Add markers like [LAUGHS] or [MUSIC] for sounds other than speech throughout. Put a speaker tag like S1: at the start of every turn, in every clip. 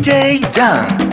S1: day done.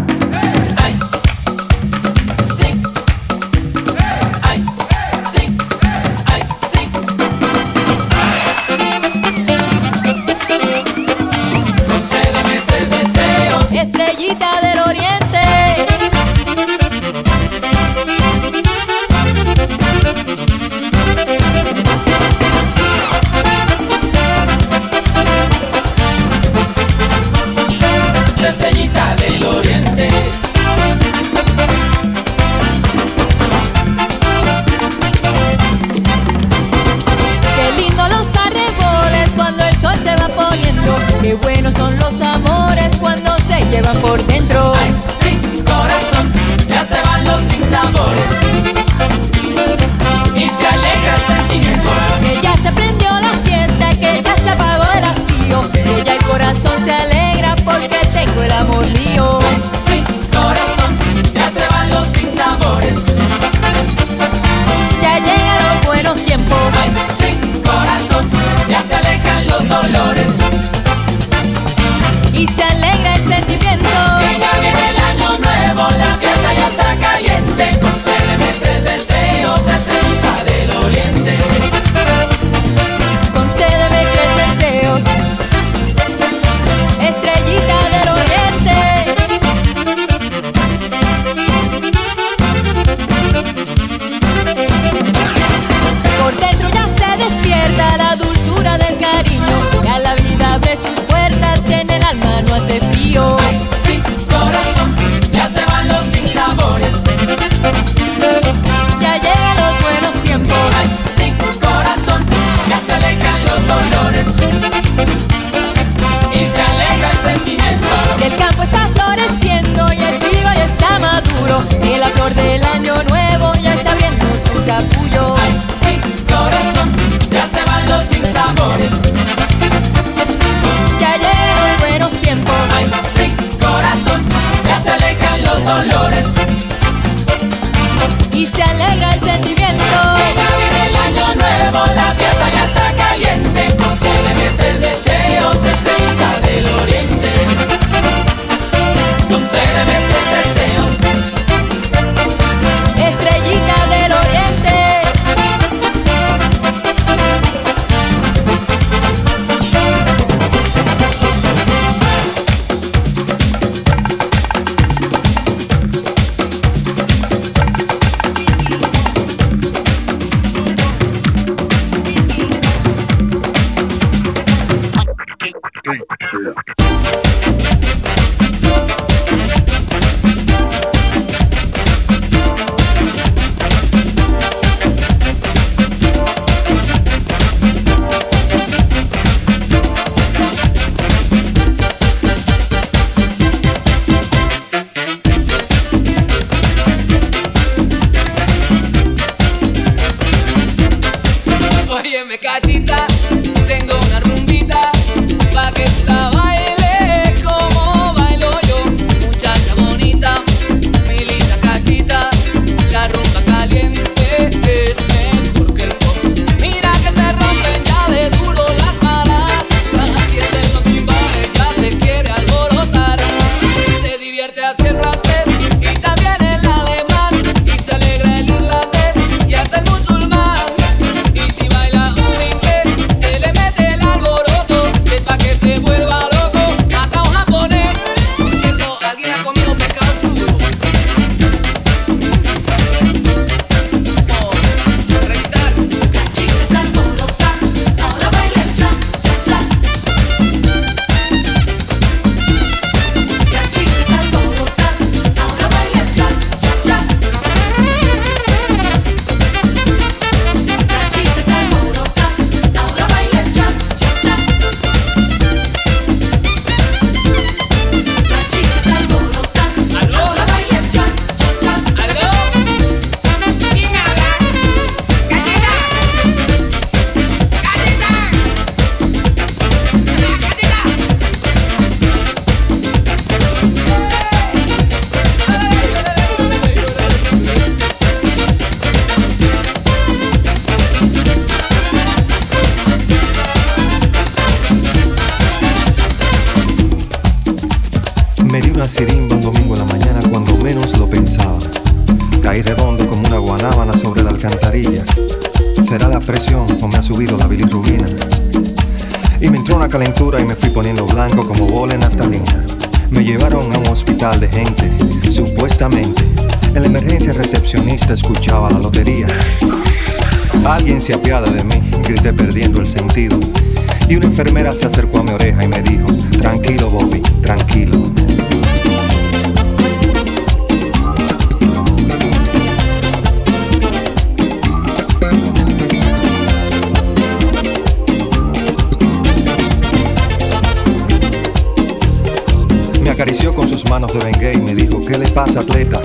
S1: pase atleta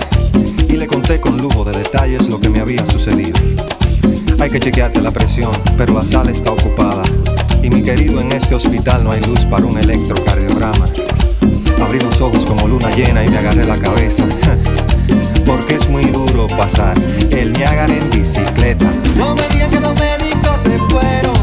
S1: y le conté con lujo de detalles lo que me había sucedido. Hay que chequearte la presión, pero la sala está ocupada y mi querido en este hospital no hay luz para un electrocardiograma. Abrí los ojos como luna llena y me agarré la cabeza. [LAUGHS] Porque es muy duro pasar el Niágara en bicicleta.
S2: No me digan que los médicos se fueron.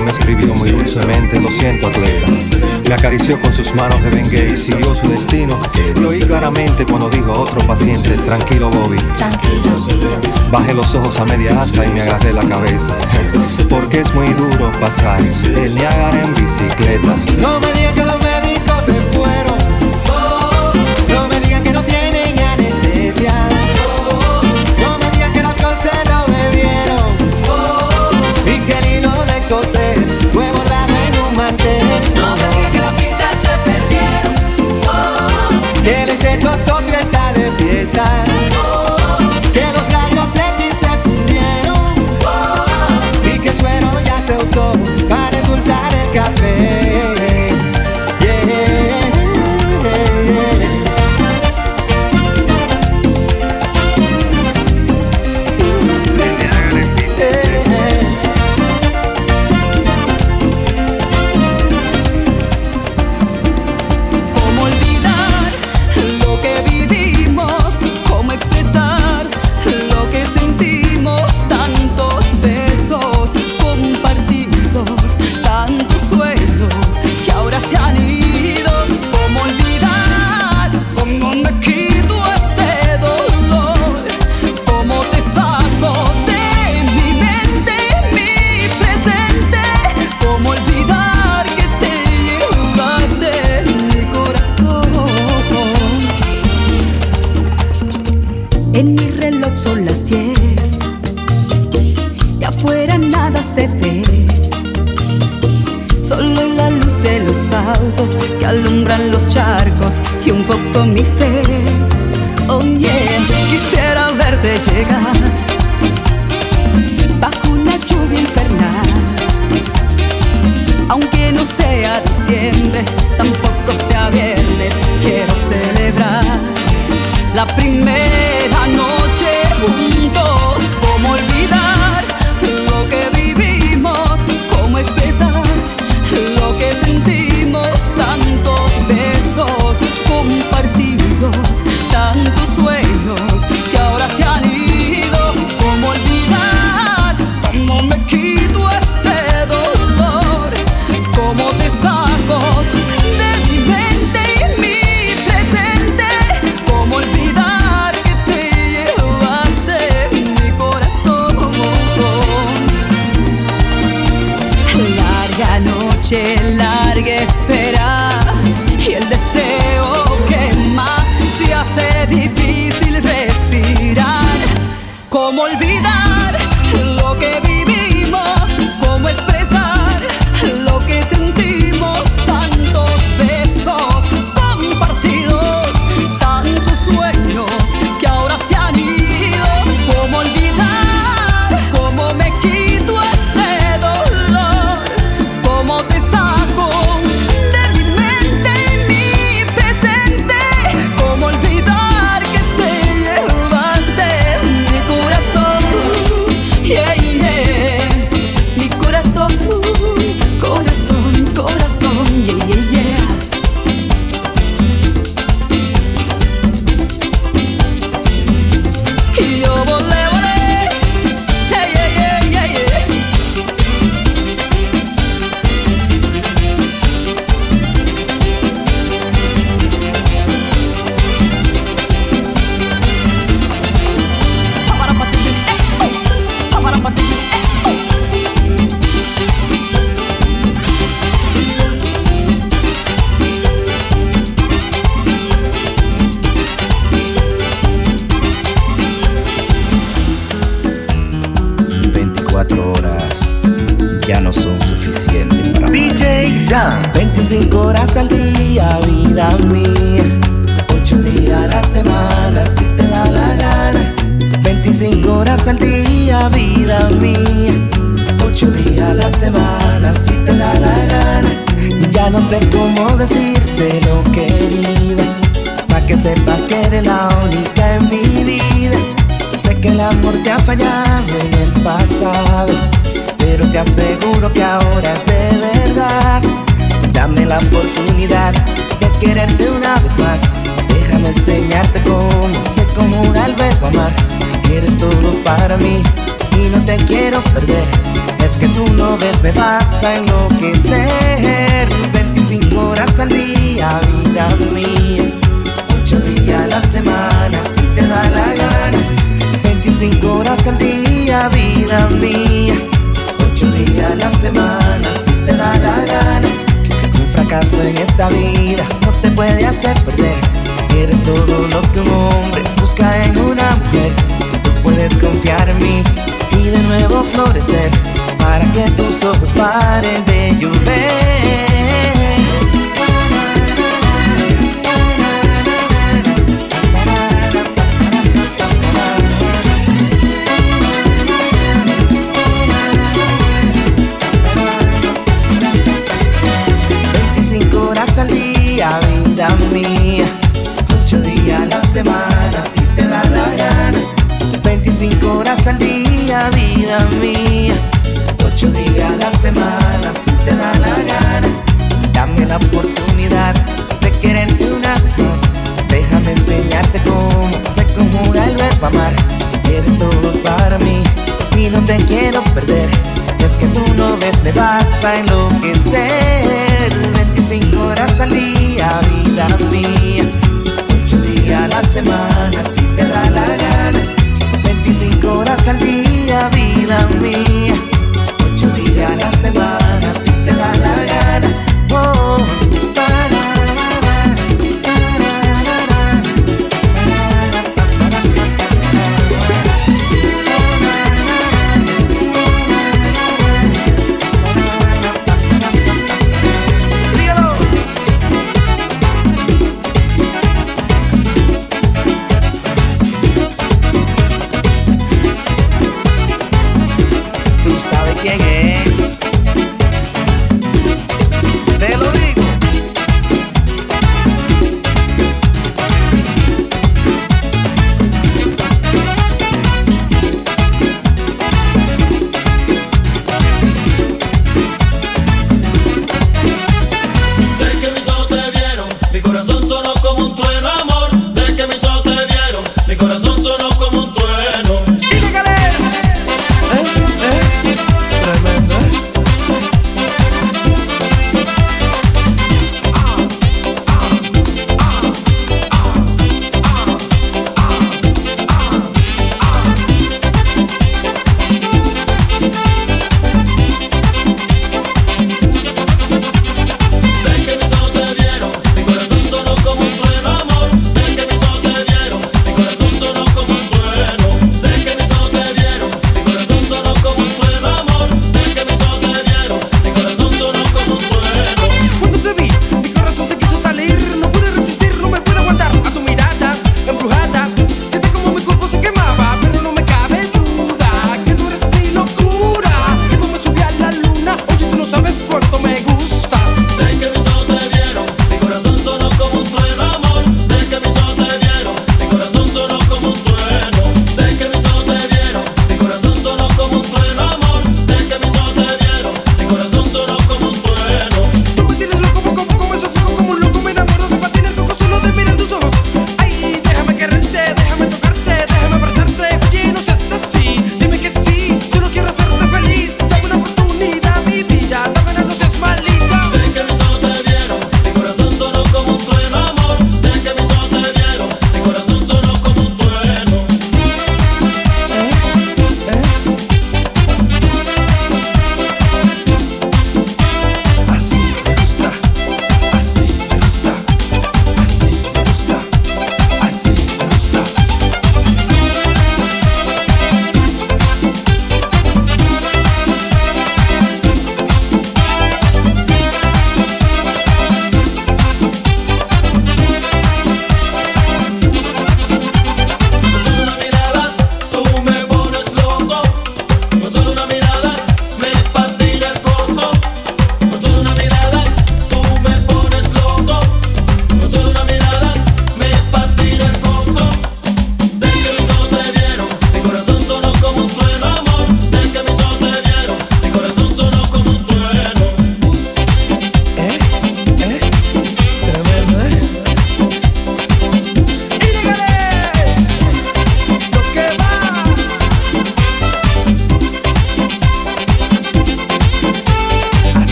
S2: me
S1: escribió muy dulcemente, lo siento atleta. Me acarició con sus manos de Bengue y siguió su destino. Lo oí claramente cuando dijo a otro paciente, tranquilo Bobby. Tranquilo. Bajé los ojos a media asta y me agarré la cabeza. [LAUGHS] Porque es muy duro pasar eh, el Niágara en bicicleta.
S2: No me digas que
S3: 25 horas al día, vida mía. 8 días a la semana, si te da la gana. 25 horas al día, vida mía. 8 días a la semana, si te da la gana. Ya no sé cómo decirte lo querida. Pa' que sepas que eres la única en mi vida. Sé que el amor te ha fallado en el pasado. Pero te aseguro que ahora es de verdad. Dame la oportunidad de quererte una vez más. Déjame enseñarte cómo se conjuga el verbo amar. Eres todo para mí y no te quiero perder. Es que tú no ves, me vas a enloquecer. 25 horas al día, vida mía. 8 días a la semana, si te da la gana. 25 horas al día, vida mía. 8 días a la semana, si te da la gana. Fracaso en esta vida no te puede hacer perder. Eres todo lo que un hombre busca en una mujer. Tú puedes confiar en mí y de nuevo florecer para que tus ojos paren de llover. Semana, si te da la gana. 25 horas al día, vida mía. 8 días a la semana, si te da la gana. Dame la oportunidad de quererte una vez más. Déjame enseñarte cómo se conjuga el verbo amar. Eres todo para mí y no te quiero perder. Es que tú no ves, me vas a enloquecer.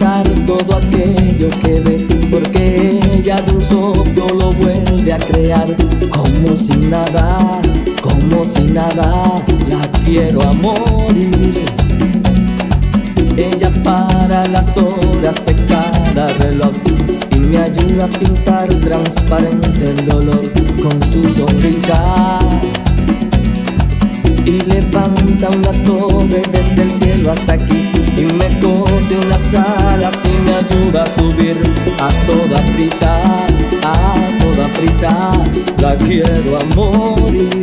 S4: Todo aquello que ve Porque ella de un soplo lo vuelve a crear Como si nada, como si nada La quiero a morir ella para las horas de cada reloj y me ayuda a pintar transparente el dolor con su sonrisa. Y levanta una torre desde el cielo hasta aquí y me cose unas alas y me ayuda a subir a toda prisa, a toda prisa. La quiero a morir.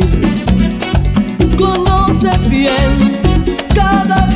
S4: Conoce bien cada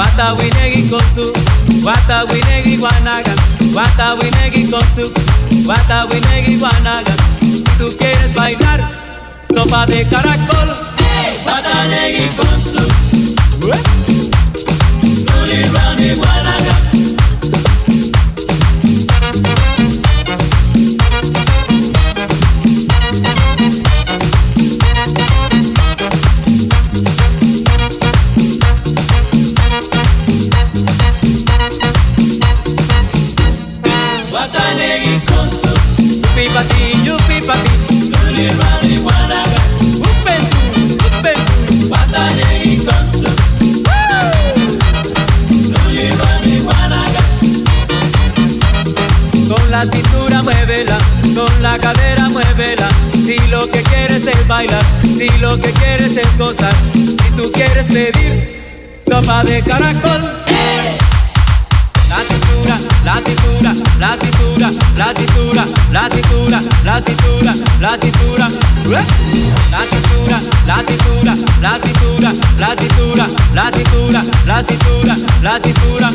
S5: Guata winegi con su Guata winegi guanaga. Guata winegi con su Guata winegi guanaga. Si tú quieres bailar Sopa de caracol. Guatanegui con su Luli, rani, guanaga Guatanegui lo que quieres es gozar Si tú quieres pedir sopa de caracol la cintura, la cintura, la cintura, la cintura, la cintura, la cintura, la cintura, la cintura, la cintura, la cintura, la cintura, la cintura, la cintura, la cintura,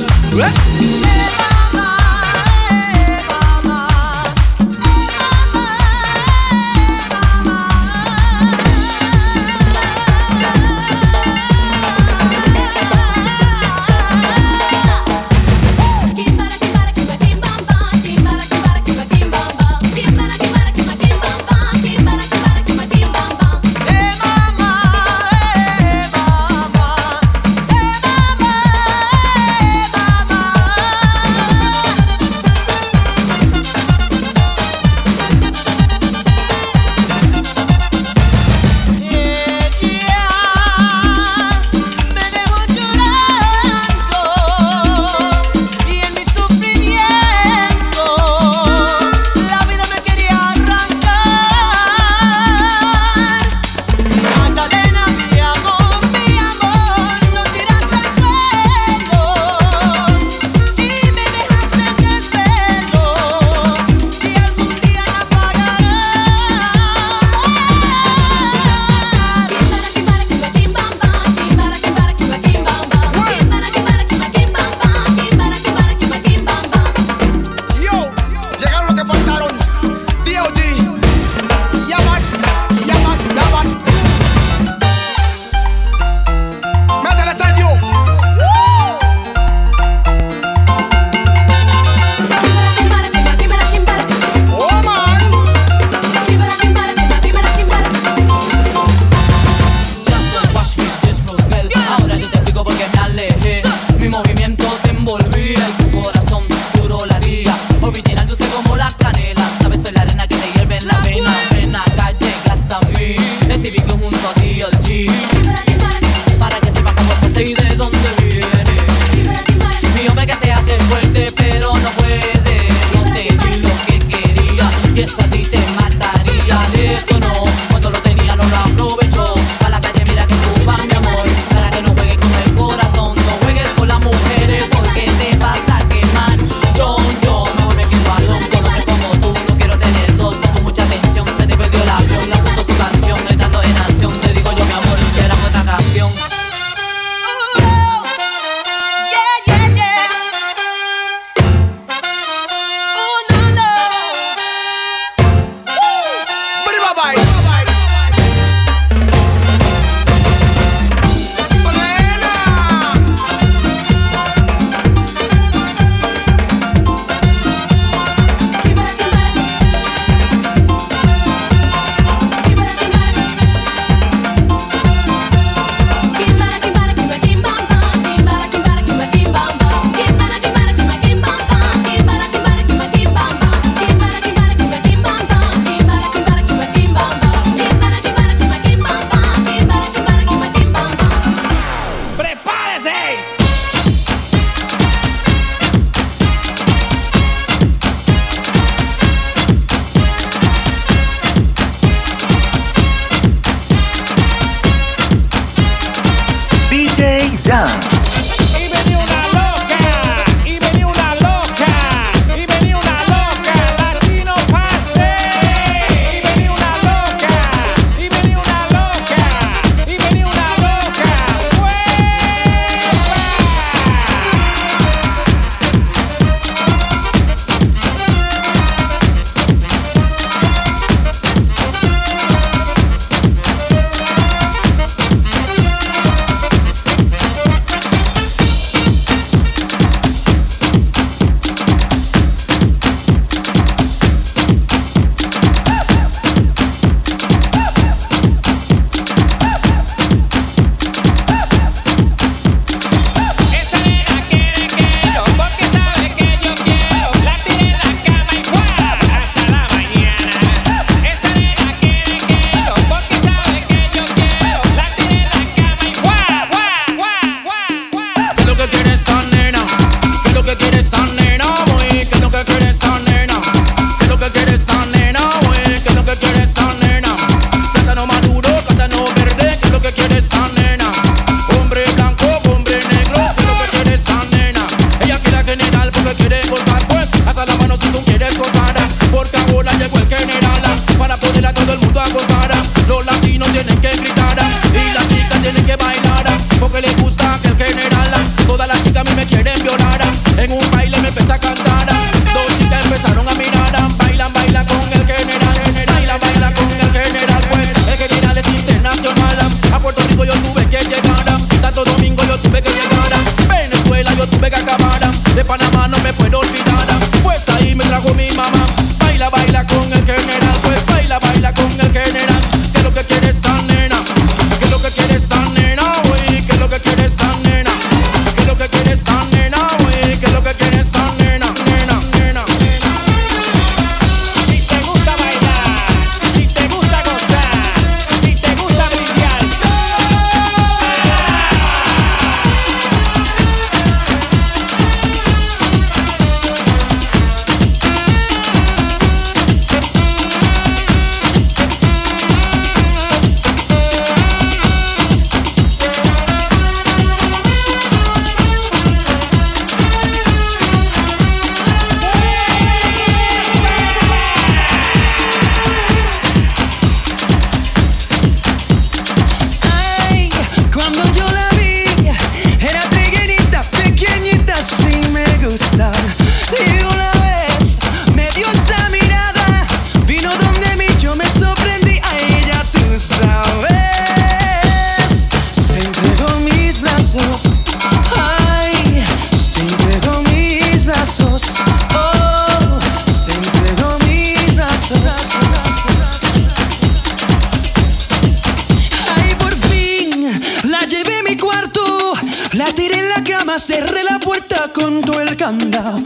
S6: puerta con todo el candado.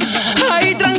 S7: Ahí tranquilo.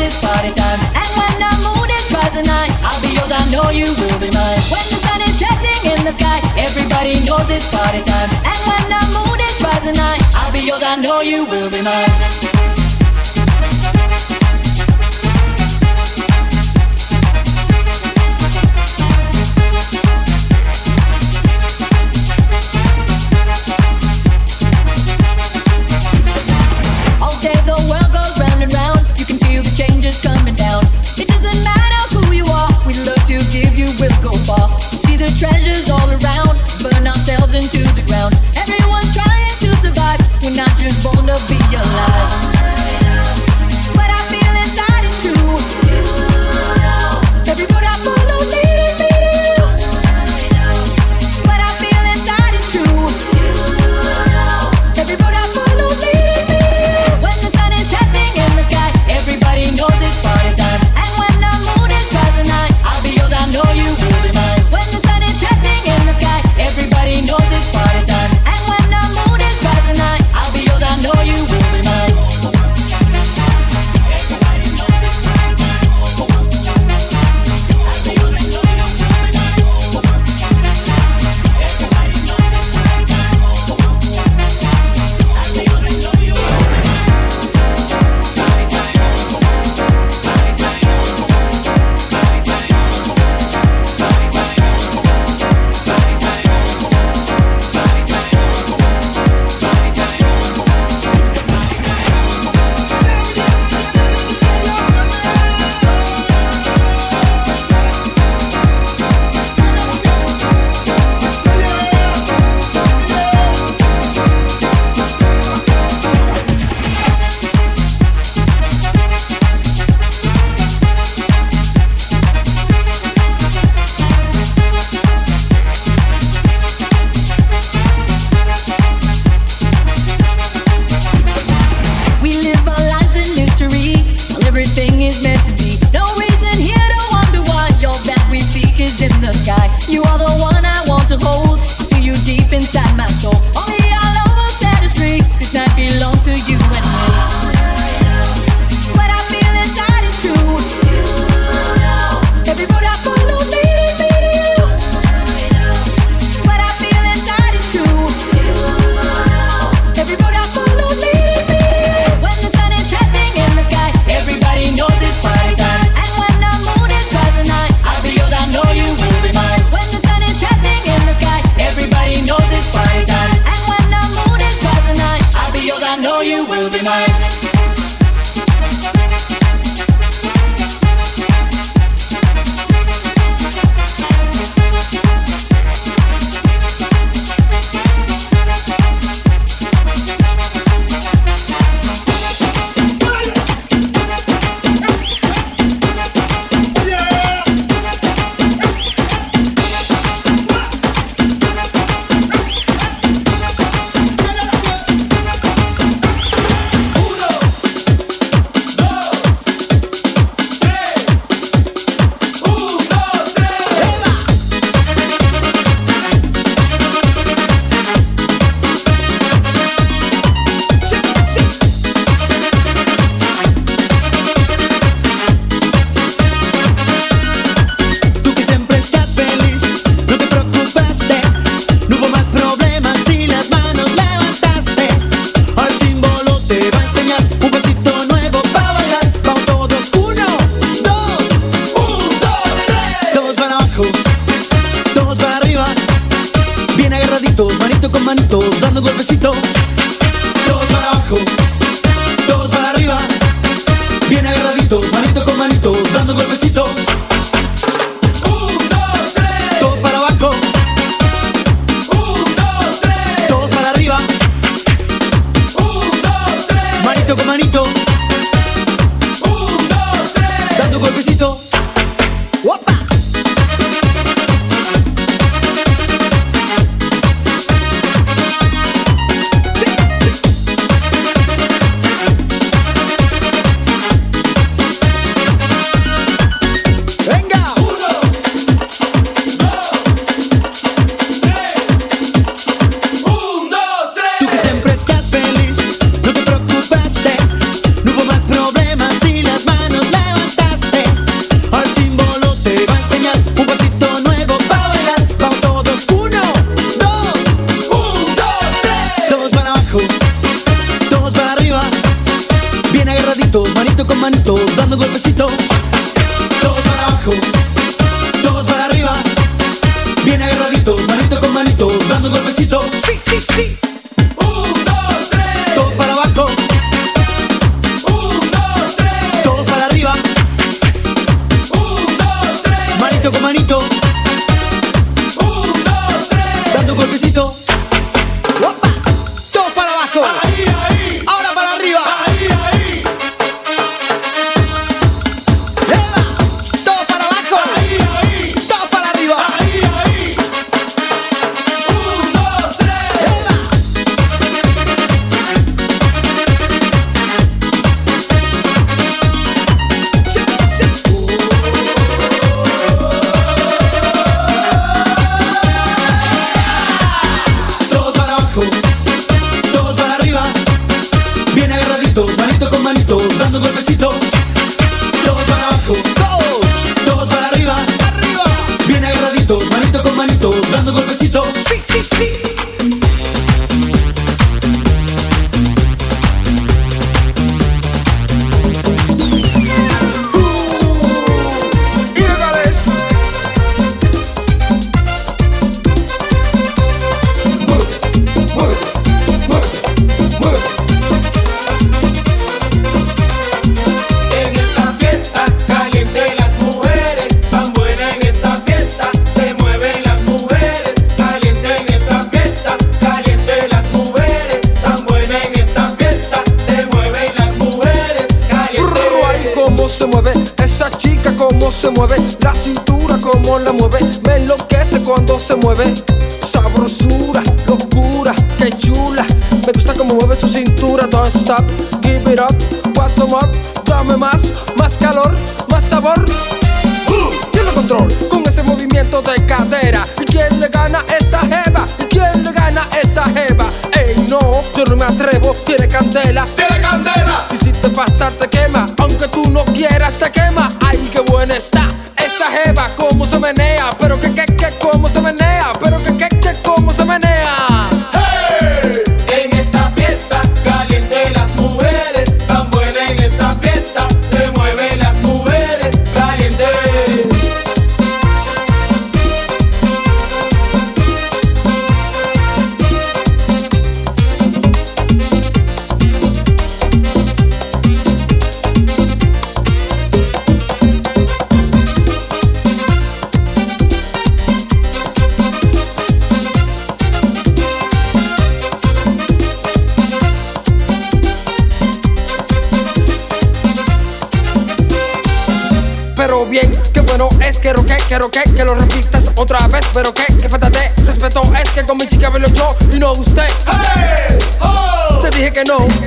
S7: it's party time. And when the moon is rising high, I'll be yours, I know you will be mine. When the sun is setting in the sky, everybody knows it's party time. And when the moon is rising high, I'll be yours, I know you will be mine.
S3: que no.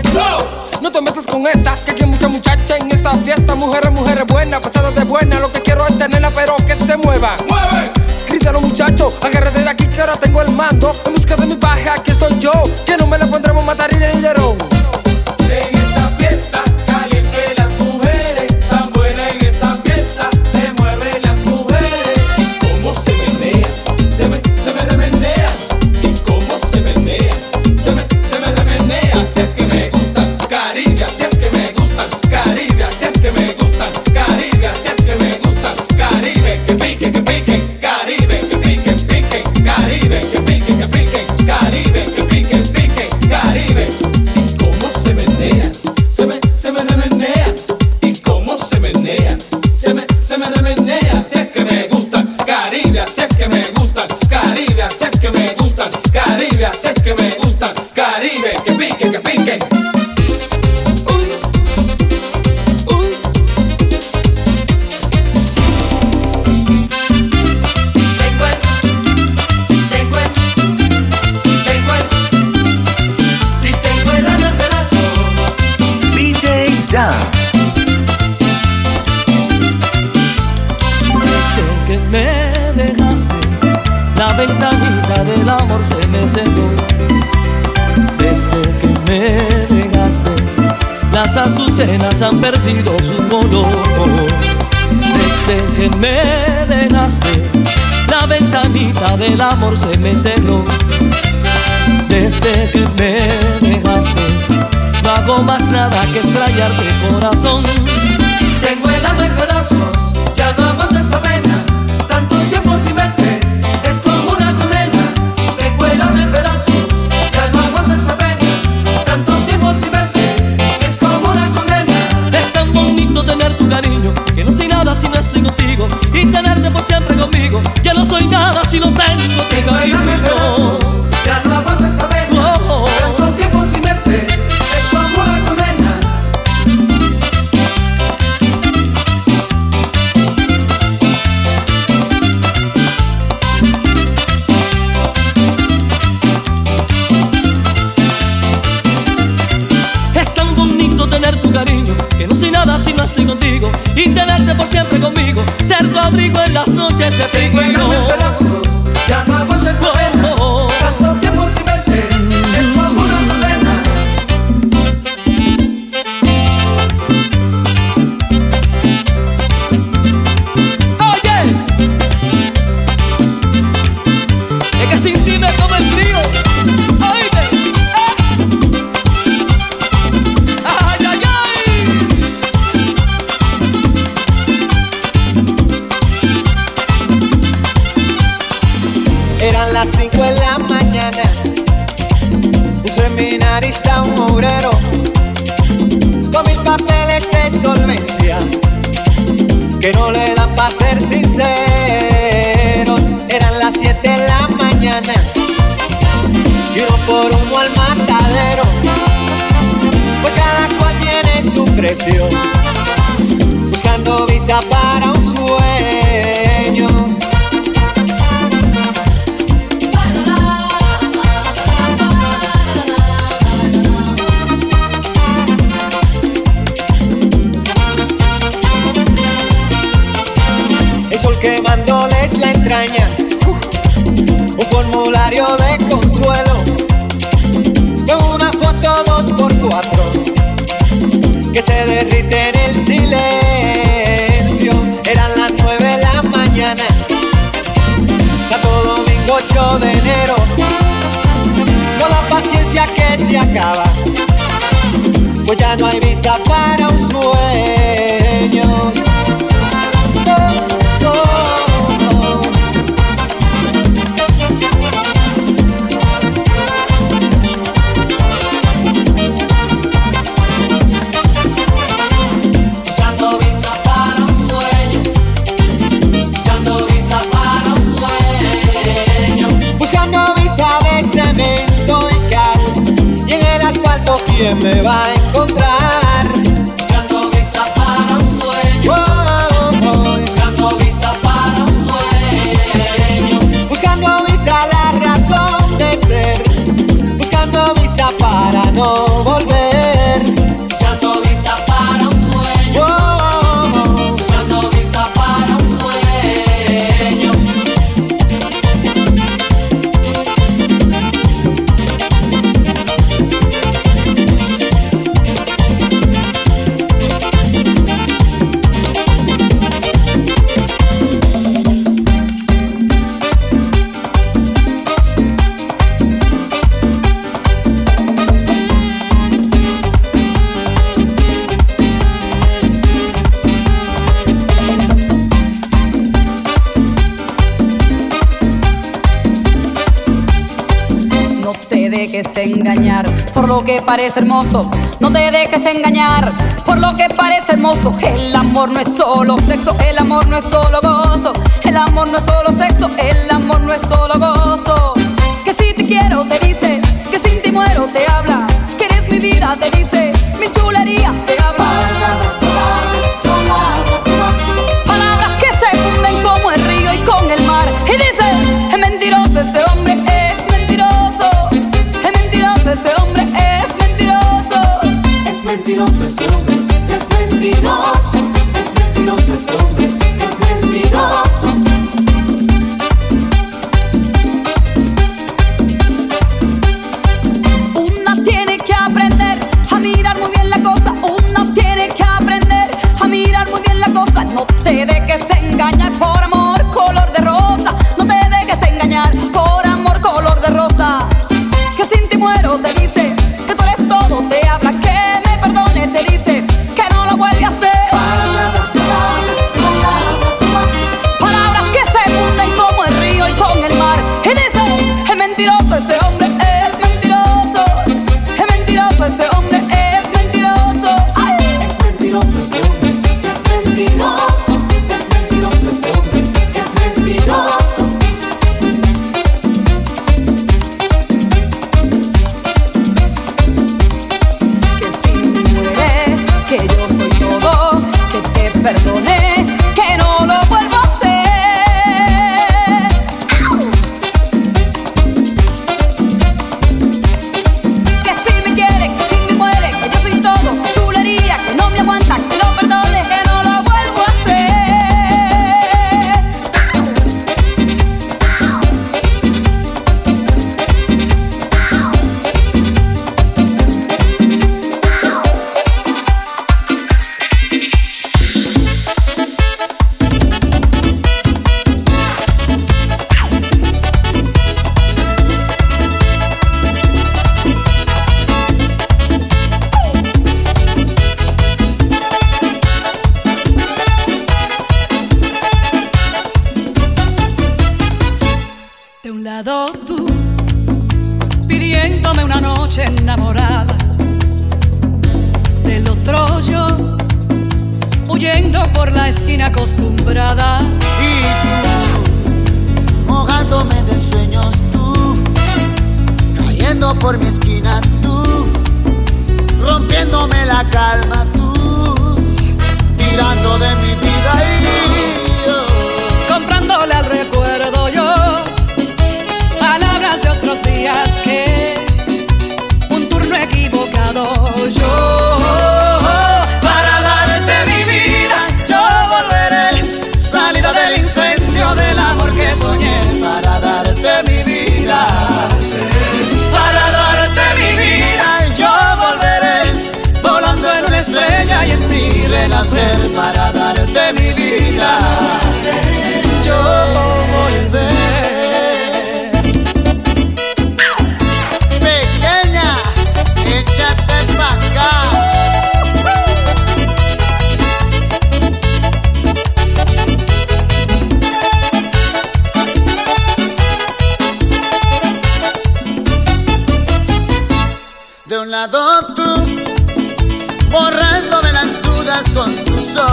S3: las
S4: azucenas han perdido su color. Desde que me dejaste, la ventanita del amor se me cerró. Desde que me dejaste, no hago más nada que extrañarte corazón.
S6: Tengo el alma en pedazos, ya no aguanto esta pena.
S4: si no estoy contigo y tenerte por siempre conmigo. Ya no soy nada si no tengo tu cariño.
S6: Ya no aguanto esta
S4: vez. por siempre conmigo, ser tu abrigo en las noches de frío.
S6: Ya no
S8: Buscando mis zapatos.
S9: dejes engañar por lo que parece hermoso. No te dejes engañar por lo que parece hermoso. El amor no es solo sexo, el amor no es solo gozo. El amor no es solo sexo, el amor no es solo gozo. Que si te quiero te dice, que sin ti muero te habla. Que eres mi vida te dice, mis chulerías te habla. mentiroso ese hombre, es mentiroso, es mentiroso ese es mentiroso. Una tiene que aprender a mirar muy bien la cosa, una tiene que aprender a mirar muy bien la cosa, no te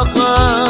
S10: القلب